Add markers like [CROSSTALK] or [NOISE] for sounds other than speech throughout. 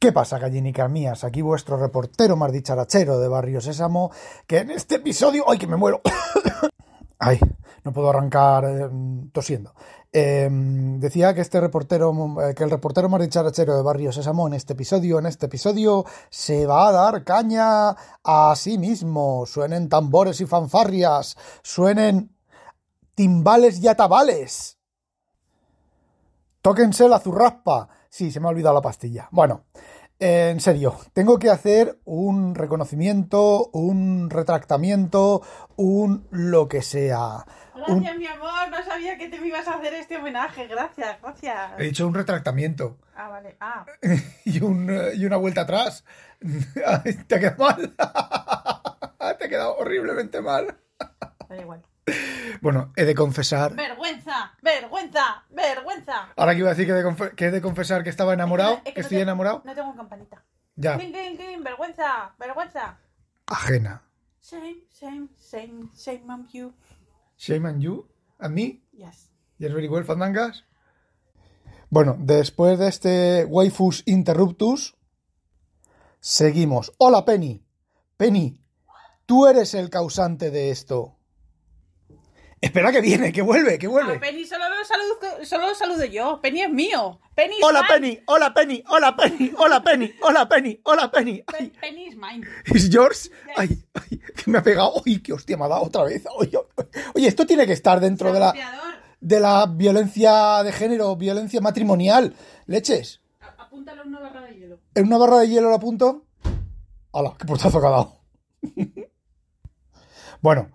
¿Qué pasa, gallinicas mías? Aquí vuestro reportero más dicharachero de Barrio Sésamo, que en este episodio... ¡Ay, que me muero! [COUGHS] ¡Ay! No puedo arrancar eh, tosiendo. Eh, decía que este reportero, eh, que el reportero más dicharachero de Barrio Sésamo en este episodio, en este episodio, se va a dar caña a sí mismo. Suenen tambores y fanfarrias, suenen timbales y atabales. Tóquense la zurraspa. Sí, se me ha olvidado la pastilla. Bueno, en serio, tengo que hacer un reconocimiento, un retractamiento, un lo que sea. Gracias, mi amor. No sabía que te me ibas a hacer este homenaje. Gracias, gracias. He hecho un retractamiento. Ah, vale. Ah. [LAUGHS] y, un, y una vuelta atrás. [LAUGHS] Te ha quedado mal. [LAUGHS] Te ha quedado horriblemente mal. Da igual. Bueno, he de confesar. Vergüenza, vergüenza, vergüenza. Ahora que iba a decir que he de, que he de confesar que estaba enamorado, Es que es que no estoy tengo- enamorado. No tengo campanita. Ya, Cling, cling, cling, vergüenza, vergüenza. ajena. Shame, shame, shame, shame on you. Shame on you, and me. Yes. Yes, very well, fandangas. Bueno, después de este waifus interruptus, seguimos. Hola, Penny. Penny, tú eres el causante de esto. Espera que viene, que vuelve, que A vuelve. Penny solo lo saludo, solo lo saludo yo. Penny es mío. Penny is Hola, mine. Penny, hola, Penny, hola, Penny, hola, Penny, hola, Penny, hola, Penny. Pe- Ay, Penny is mine. ¿Es George? Ay, ay, que me ha pegado. Uy, qué hostia me ha dado otra vez. Oye, oye, esto tiene que estar dentro de la, de la violencia de género, violencia matrimonial. Leches. A- Apúntalo en una barra de hielo. ¿En una barra de hielo lo apunto? ¡Hala! ¡Qué portazo que ha dado! [LAUGHS] bueno,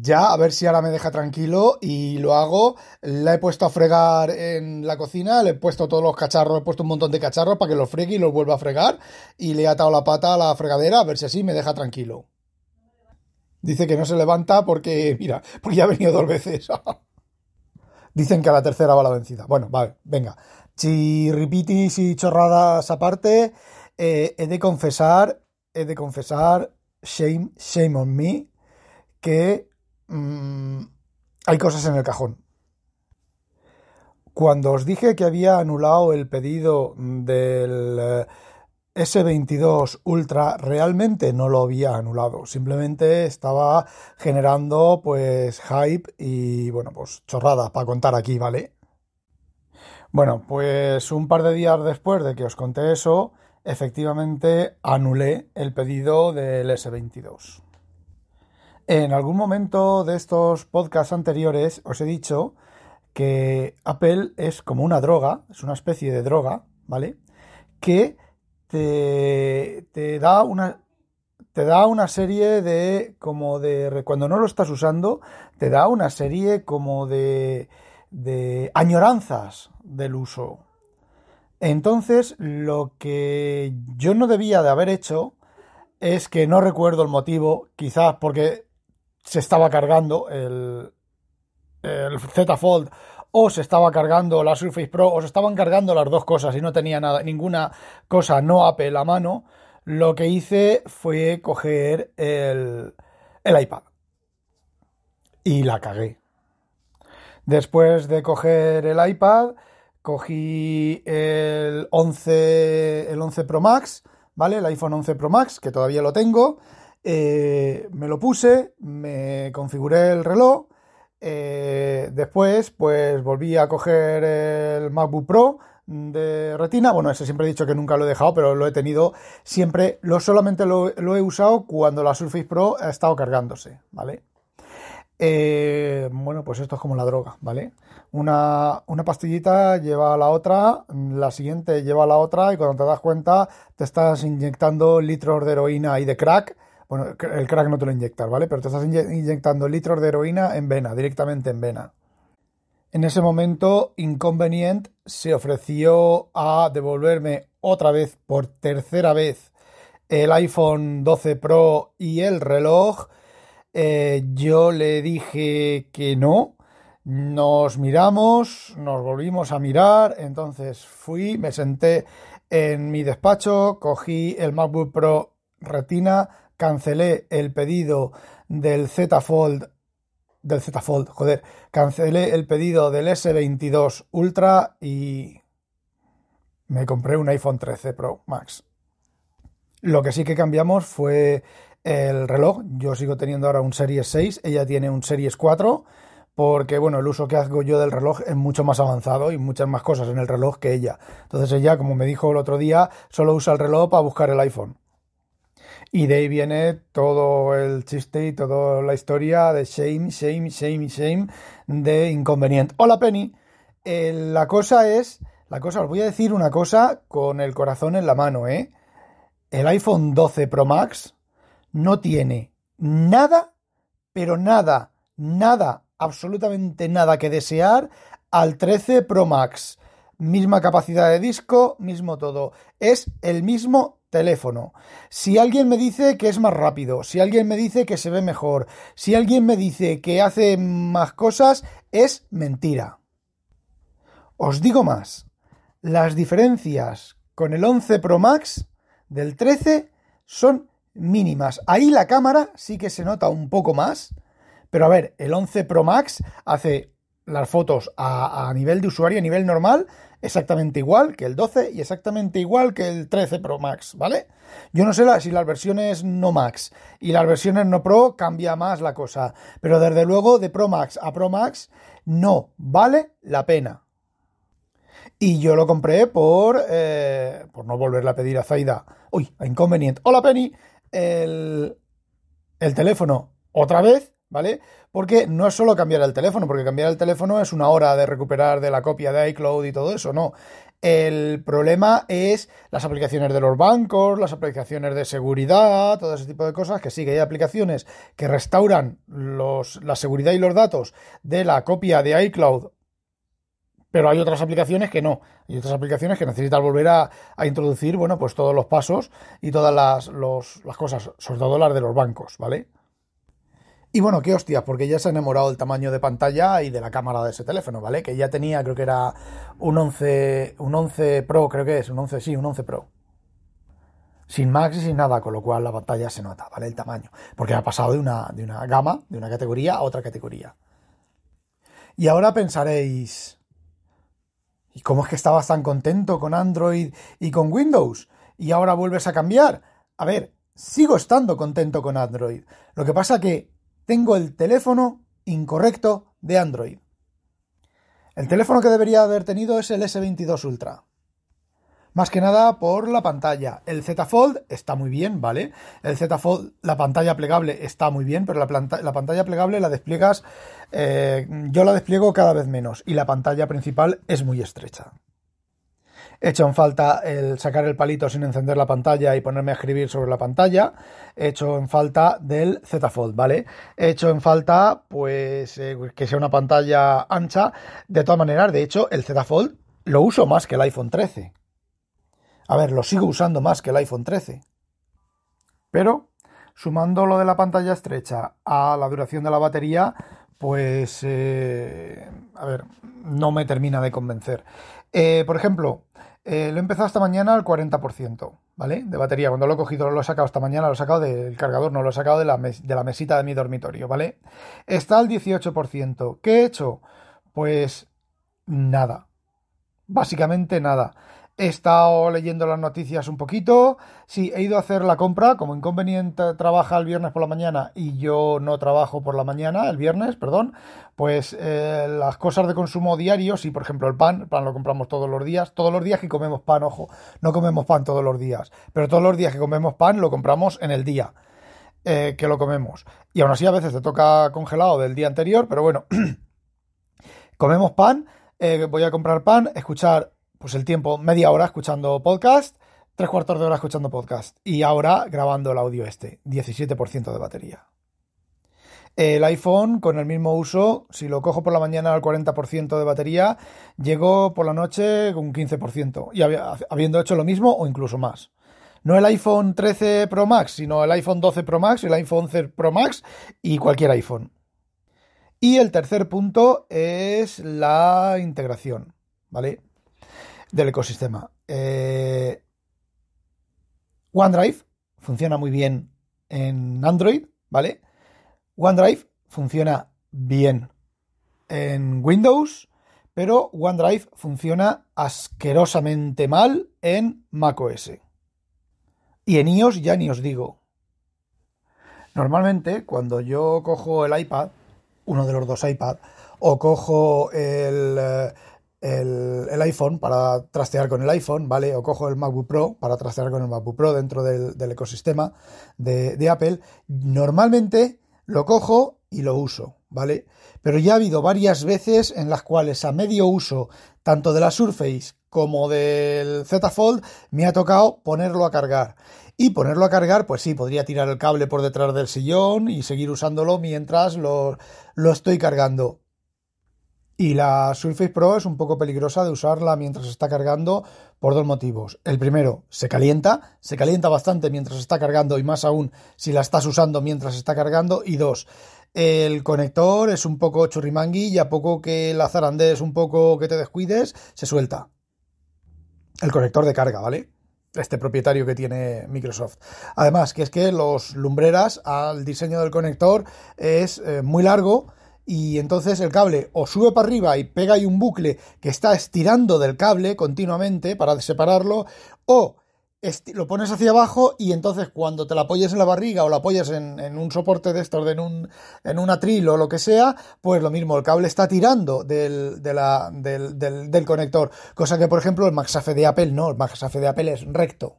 ya a ver si ahora me deja tranquilo y lo hago. La he puesto a fregar en la cocina, le he puesto todos los cacharros, he puesto un montón de cacharros para que los fregue y los vuelva a fregar. Y le he atado la pata a la fregadera a ver si así me deja tranquilo. Dice que no se levanta porque, mira, porque ya ha venido dos veces. [LAUGHS] Dicen que a la tercera va la vencida. Bueno, vale, venga. Chirripitis y chorradas aparte, eh, he de confesar, he de confesar, shame, shame on me, que mm, hay cosas en el cajón. Cuando os dije que había anulado el pedido del eh, S22 Ultra, realmente no lo había anulado. Simplemente estaba generando pues hype y bueno, pues chorradas para contar aquí, ¿vale? Bueno, pues un par de días después de que os conté eso, efectivamente anulé el pedido del S22. En algún momento de estos podcasts anteriores os he dicho que Apple es como una droga, es una especie de droga, ¿vale? Que te, te da una te da una serie de como de cuando no lo estás usando te da una serie como de de añoranzas del uso entonces lo que yo no debía de haber hecho es que no recuerdo el motivo quizás porque se estaba cargando el el Z Fold o se estaba cargando la Surface Pro o se estaban cargando las dos cosas y no tenía nada, ninguna cosa no Apple a mano, lo que hice fue coger el, el iPad y la cagué. Después de coger el iPad, cogí el 11, el 11 Pro Max, ¿vale? El iPhone 11 Pro Max, que todavía lo tengo. Eh, me lo puse, me configuré el reloj. Eh, después, pues volví a coger el MacBook Pro de retina. Bueno, ese siempre he dicho que nunca lo he dejado, pero lo he tenido siempre. Lo solamente lo, he usado cuando la Surface Pro ha estado cargándose, ¿vale? Eh, bueno, pues esto es como la droga, ¿vale? Una, una pastillita lleva a la otra, la siguiente lleva a la otra, y cuando te das cuenta, te estás inyectando litros de heroína y de crack. Bueno, el crack no te lo inyectas, ¿vale? Pero te estás inye- inyectando litros de heroína en vena, directamente en vena. En ese momento, Inconvenient se ofreció a devolverme otra vez, por tercera vez, el iPhone 12 Pro y el reloj. Eh, yo le dije que no. Nos miramos, nos volvimos a mirar. Entonces fui, me senté en mi despacho, cogí el MacBook Pro Retina, cancelé el pedido del Z Fold del Z Fold, joder, cancelé el pedido del S22 Ultra y me compré un iPhone 13 Pro Max. Lo que sí que cambiamos fue el reloj. Yo sigo teniendo ahora un Series 6, ella tiene un Series 4, porque bueno, el uso que hago yo del reloj es mucho más avanzado y muchas más cosas en el reloj que ella. Entonces ella, como me dijo el otro día, solo usa el reloj para buscar el iPhone. Y de ahí viene todo el chiste y toda la historia de shame, shame, shame, shame de inconveniente. Hola Penny, eh, la cosa es, la cosa, os voy a decir una cosa con el corazón en la mano, ¿eh? El iPhone 12 Pro Max no tiene nada, pero nada, nada, absolutamente nada que desear al 13 Pro Max. Misma capacidad de disco, mismo todo. Es el mismo teléfono. Si alguien me dice que es más rápido, si alguien me dice que se ve mejor, si alguien me dice que hace más cosas, es mentira. Os digo más, las diferencias con el 11 Pro Max del 13 son mínimas. Ahí la cámara sí que se nota un poco más, pero a ver, el 11 Pro Max hace las fotos a, a nivel de usuario, a nivel normal, exactamente igual que el 12 y exactamente igual que el 13 Pro Max, ¿vale? Yo no sé si las versiones no Max y las versiones no Pro cambia más la cosa, pero desde luego de Pro Max a Pro Max no vale la pena. Y yo lo compré por, eh, por no volverle a pedir a Zaida. Uy, inconveniente. Hola Penny, el, el teléfono otra vez, ¿vale? Porque no es solo cambiar el teléfono, porque cambiar el teléfono es una hora de recuperar de la copia de iCloud y todo eso, no. El problema es las aplicaciones de los bancos, las aplicaciones de seguridad, todo ese tipo de cosas, que sí, que hay aplicaciones que restauran los, la seguridad y los datos de la copia de iCloud pero hay otras aplicaciones que no. Hay otras aplicaciones que necesitan volver a, a, introducir, bueno, pues todos los pasos y todas las, los, las cosas, sobre todo las de los bancos, ¿vale? Y bueno, qué hostias, porque ya se ha enamorado el tamaño de pantalla y de la cámara de ese teléfono, ¿vale? Que ya tenía, creo que era un 11, un 11 Pro, creo que es, un 11, sí, un 11 Pro. Sin Max y sin nada, con lo cual la pantalla se nota, ¿vale? El tamaño. Porque ha pasado de una, de una gama, de una categoría a otra categoría. Y ahora pensaréis, ¿y cómo es que estabas tan contento con Android y con Windows? Y ahora vuelves a cambiar. A ver, sigo estando contento con Android. Lo que pasa que tengo el teléfono incorrecto de Android. El teléfono que debería haber tenido es el S22 Ultra. Más que nada por la pantalla. El Z Fold está muy bien, ¿vale? El Z Fold, la pantalla plegable está muy bien, pero la, la pantalla plegable la despliegas, eh, yo la despliego cada vez menos y la pantalla principal es muy estrecha. He hecho en falta el sacar el palito sin encender la pantalla y ponerme a escribir sobre la pantalla. He hecho en falta del Z Fold, ¿vale? He hecho en falta, pues, eh, que sea una pantalla ancha. De todas maneras, de hecho, el Z Fold lo uso más que el iPhone 13. A ver, lo sigo usando más que el iPhone 13. Pero, sumando lo de la pantalla estrecha a la duración de la batería, pues, eh, a ver, no me termina de convencer. Eh, por ejemplo, eh, lo he empezado esta mañana al 40%, ¿vale? De batería. Cuando lo he cogido, lo he sacado esta mañana, lo he sacado del cargador, no lo he sacado de la, de la mesita de mi dormitorio, ¿vale? Está al 18%. ¿Qué he hecho? Pues nada. Básicamente nada. He estado leyendo las noticias un poquito. Sí, he ido a hacer la compra. Como inconveniente trabaja el viernes por la mañana y yo no trabajo por la mañana, el viernes, perdón. Pues eh, las cosas de consumo diario, sí, por ejemplo, el pan, el pan lo compramos todos los días. Todos los días que comemos pan, ojo, no comemos pan todos los días. Pero todos los días que comemos pan lo compramos en el día eh, que lo comemos. Y aún así a veces te toca congelado del día anterior, pero bueno, [CLEARS THROAT] comemos pan. Eh, voy a comprar pan, escuchar pues el tiempo, media hora escuchando podcast, tres cuartos de hora escuchando podcast y ahora grabando el audio este, 17% de batería. El iPhone, con el mismo uso, si lo cojo por la mañana al 40% de batería, llego por la noche con un 15%, y habiendo hecho lo mismo o incluso más. No el iPhone 13 Pro Max, sino el iPhone 12 Pro Max, el iPhone 11 Pro Max y cualquier iPhone. Y el tercer punto es la integración, ¿vale? Del ecosistema. Eh, OneDrive funciona muy bien en Android, ¿vale? OneDrive funciona bien en Windows, pero OneDrive funciona asquerosamente mal en macOS. Y en iOS ya ni os digo. Normalmente, cuando yo cojo el iPad, uno de los dos iPad, o cojo el, el, iPhone para trastear con el iPhone, ¿vale? O cojo el MacBook Pro para trastear con el MacBook Pro dentro del, ecosistema de, de, Apple, normalmente lo cojo y lo uso, ¿vale? Pero ya ha habido varias veces en las cuales a medio uso, tanto de la Surface como del Z Fold, me ha tocado ponerlo a cargar. Y ponerlo a cargar, pues sí, podría tirar el cable por detrás del sillón y seguir usándolo mientras lo, lo estoy cargando. Y la Surface Pro es un poco peligrosa de usarla mientras está cargando por dos motivos. El primero, se calienta, se calienta bastante mientras está cargando y más aún si la estás usando mientras está cargando. Y dos, el conector es un poco churrimangui y a poco que la zarandees, un poco que te descuides, se suelta. El conector de carga, ¿vale? Este propietario que tiene Microsoft. Además, que es que los lumbreras al diseño del conector es eh, muy largo y entonces el cable o sube para arriba y pega ahí un bucle que está estirando del cable continuamente para separarlo o lo pones hacia abajo y entonces cuando te la apoyes en la barriga o la apoyas en, un soporte de estos, en un, en atril o lo que sea, pues lo mismo, el cable está tirando del, del, del conector. Cosa que, por ejemplo, el MagSafe de Apple no, el MagSafe de Apple es recto.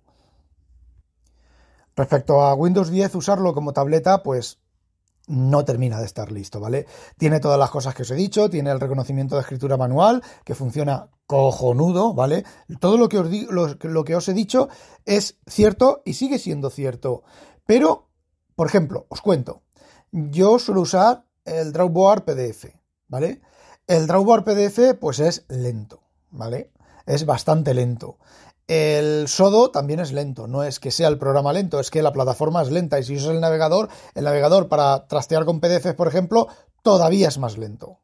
Respecto a Windows 10, usarlo como tableta, pues no termina de estar listo, ¿vale? Tiene todas las cosas que os he dicho, tiene el reconocimiento de escritura manual, que funciona cojonudo, ¿vale? Todo lo que os, lo, que os he dicho es cierto y sigue siendo cierto. Pero, por ejemplo, os cuento, yo suelo usar el Drawboard PDF, ¿vale? El Drawboard PDF, pues es lento, ¿vale? Es bastante lento. El Sodo también es lento, no es que sea el programa lento, es que la plataforma es lenta y si usas el navegador, el navegador para trastear con PDFs, por ejemplo, todavía es más lento.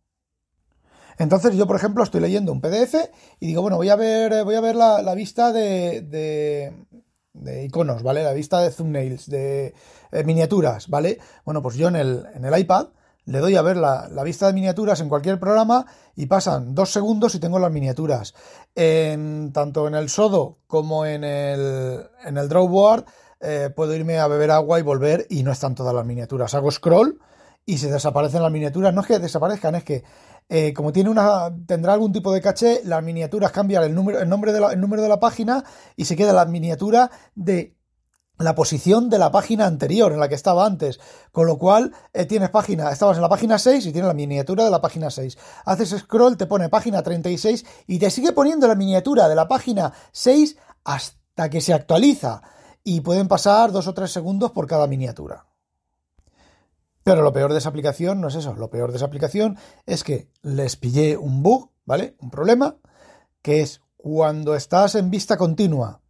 Entonces yo, por ejemplo, estoy leyendo un PDF y digo, bueno, voy a ver, voy a ver la, vista de, de, iconos, ¿vale? La vista de thumbnails, de eh, miniaturas, ¿vale? Bueno, pues yo en el iPad le doy a ver la, vista de miniaturas en cualquier programa y pasan dos segundos y tengo las miniaturas. En, tanto en el Sodo como en el, en el Drawboard eh, puedo irme a beber agua y volver y no están todas las miniaturas. Hago scroll y se desaparecen las miniaturas. No es que desaparezcan, es que eh, como tiene una, tendrá algún tipo de caché, las miniaturas cambian el número, el nombre el número de la página y se queda la miniatura de la posición de la página anterior en la que estaba antes. Con lo cual, eh, tienes página, estabas en la página 6 y tienes la miniatura de la página 6. Haces scroll, te pone página 36 y te sigue poniendo la miniatura de la página 6 hasta que se actualiza. Y pueden pasar dos o tres segundos por cada miniatura. Pero lo peor de esa aplicación no es eso. Lo peor de esa aplicación es que les pillé un bug, ¿vale? Un problema, que es cuando estás en vista continua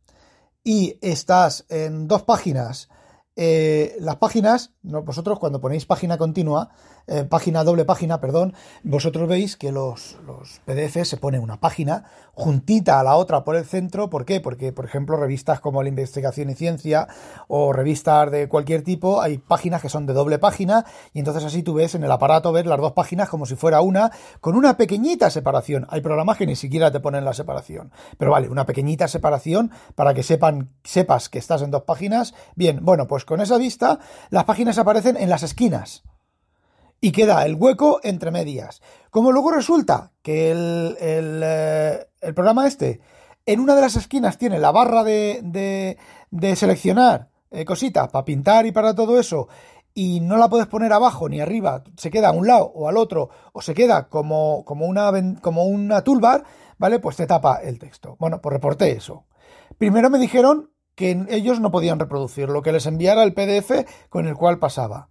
y estás en dos páginas, eh, las páginas, vosotros cuando ponéis página continua, eh, página, doble página, perdón, vosotros veis que los, PDF se pone una página juntita a la otra por el centro. ¿Por qué? Porque, por ejemplo, revistas como la Investigación y Ciencia o revistas de cualquier tipo, hay páginas que son de doble página y entonces así tú ves en el aparato ver las dos páginas como si fuera una, con una pequeñita separación. Hay programas que ni siquiera te ponen la separación. Pero vale, una pequeñita separación para que sepan, sepas que estás en dos páginas. Bien, bueno, pues con esa vista las páginas aparecen en las esquinas y queda el hueco entre medias. Como luego resulta que el, eh, programa este en una de las esquinas tiene la barra de, de, seleccionar eh, cositas para pintar y para todo eso y no la puedes poner abajo ni arriba, se queda a un lado o al otro o se queda como, como, una, como una toolbar, ¿vale? Pues te tapa el texto. Bueno, pues reporté eso. Primero me dijeron que ellos no podían reproducir lo que les enviara el PDF con el cual pasaba.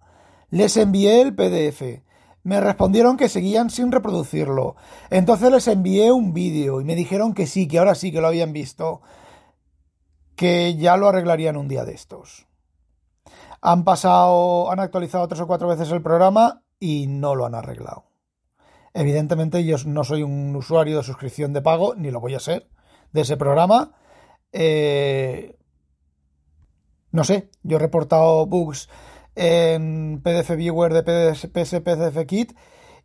Les envié el PDF. Me respondieron que seguían sin reproducirlo. Entonces les envié un vídeo y me dijeron que sí, que ahora sí que lo habían visto. Que ya lo arreglarían un día de estos. Han pasado, han actualizado tres o cuatro veces el programa y no lo han arreglado. Evidentemente yo no soy un usuario de suscripción de pago, ni lo voy a ser, de ese programa. Eh, no sé, yo he reportado bugs en PDF Viewer de PS PDF Kit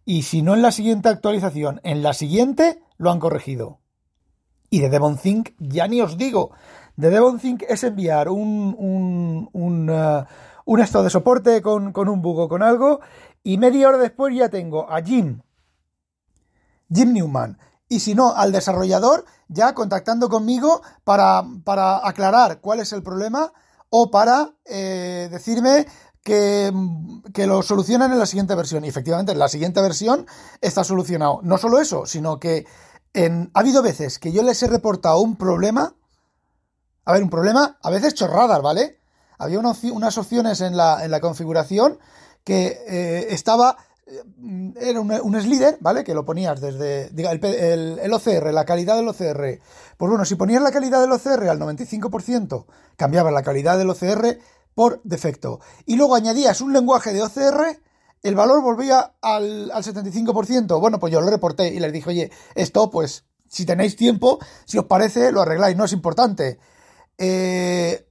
y si no en la siguiente actualización, en la siguiente lo han corregido. Y de DevonThink ya ni os digo. De DevonThink es enviar un, un, un, uh, de soporte con, con un bug o con algo y media hora después ya tengo a Jim, Jim Newman, y si no, al desarrollador ya contactando conmigo para, para aclarar cuál es el problema o para eh, decirme que, que, lo solucionan en la siguiente versión. Y efectivamente, en la siguiente versión está solucionado. No solo eso, sino que en, ha habido veces que yo les he reportado un problema. A ver, un problema, a veces chorradas, ¿vale? Había unas opciones en la, en la configuración que eh, estaba era un, un, slider, ¿vale? Que lo ponías desde diga, el, el, el, OCR, la calidad del OCR. Pues bueno, si ponías la calidad del OCR al 95%, cambiabas la calidad del OCR por defecto. Y luego añadías un lenguaje de OCR, el valor volvía al, al 75%. Bueno, pues yo lo reporté y les dije, oye, esto pues si tenéis tiempo, si os parece, lo arregláis, no es importante. Eh,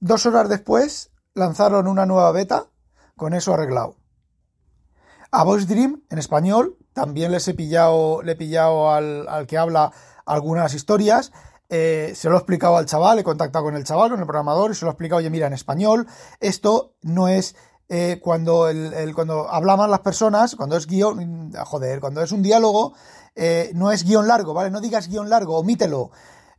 dos horas después lanzaron una nueva beta con eso arreglado. A Voice Dream, en español, también les he pillado, le he pillado al, al que habla algunas historias. Eh, se lo he explicado al chaval, he contactado con el chaval, con el programador, y se lo he explicado, oye, mira, en español, esto no es eh, cuando, el, el, cuando hablaban las personas, cuando es guion, joder, cuando es un diálogo, eh, no es guion largo, ¿vale? No digas guion largo, omítelo.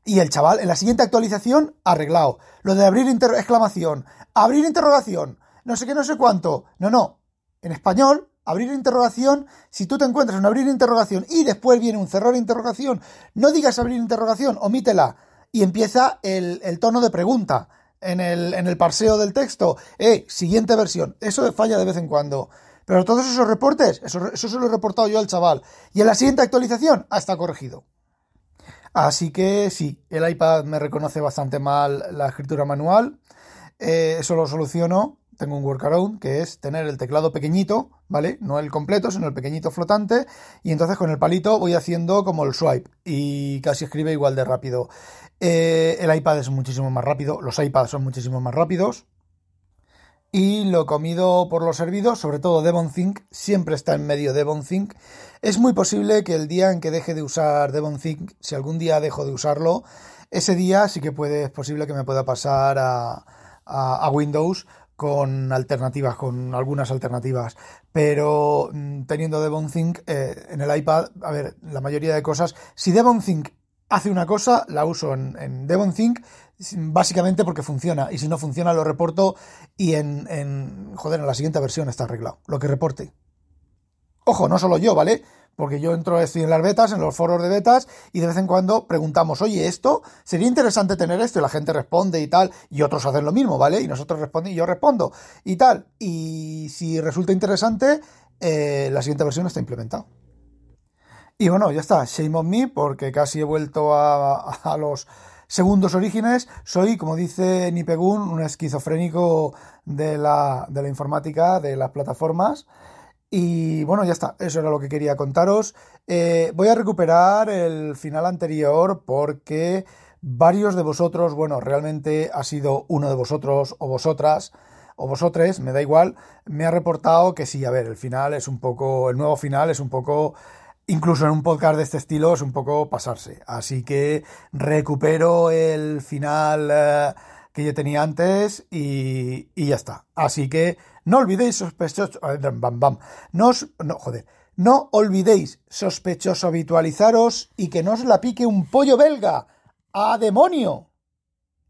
Y el chaval, en la siguiente actualización, arreglado. Lo de abrir exclamación, abrir interrogación, no sé qué, no sé cuánto. No, no. En español, abrir interrogación, si tú te encuentras en abrir interrogación y después viene un cerrar interrogación, no digas abrir interrogación, omítela y empieza el, tono de pregunta en el, en el parseo del texto. Eh, siguiente versión. Eso falla de vez en cuando. Pero todos esos reportes, eso, eso se lo he reportado yo al chaval. Y en la siguiente actualización, ah, está corregido. Así que sí, el iPad me reconoce bastante mal la escritura manual. Eh, eso lo soluciono tengo un workaround que es tener el teclado pequeñito, ¿vale? No el completo, sino el pequeñito flotante. Y entonces con el palito voy haciendo como el swipe y casi escribe igual de rápido. Eh, el iPad es muchísimo más rápido, los iPads son muchísimo más rápidos. Y lo comido por los servidos, sobre todo DevonThink, siempre está en medio DevonThink. Es muy posible que el día en que deje de usar DevonThink, si algún día dejo de usarlo, ese día sí que puede, es posible que me pueda pasar a, Windows con alternativas, con algunas alternativas, pero mm, teniendo DevonThink eh, en el iPad, a ver, la mayoría de cosas, si DevonThink hace una cosa, la uso en, en DevonThink básicamente porque funciona, y si no funciona lo reporto y en, en, joder, en la siguiente versión está arreglado, lo que reporte. Ojo, no solo yo, ¿vale? Porque yo entro, estoy en las betas, en los foros de betas, y de vez en cuando preguntamos, oye, esto, sería interesante tener esto, y la gente responde y tal, y otros hacen lo mismo, ¿vale? Y nosotros respondemos, y yo respondo, y tal. Y si resulta interesante, eh, la siguiente versión está implementada. Y bueno, ya está, shame on me, porque casi he vuelto a, a los segundos orígenes. Soy, como dice Nipegun, un esquizofrénico de la, de la informática, de las plataformas. Y bueno, ya está, eso era lo que quería contaros. Eh, voy a recuperar el final anterior porque varios de vosotros, bueno, realmente ha sido uno de vosotros o vosotras o vosotres, me da igual, me ha reportado que sí, a ver, el final es un poco, el nuevo final es un poco, incluso en un podcast de este estilo, es un poco pasarse. Así que recupero el final eh, que yo tenía antes y, y ya está. Así que no olvidéis sospechoso. Bam, bam. No, no, joder. No olvidéis, sospechoso, habitualizaros y que no os la pique un pollo belga. ¡A demonio!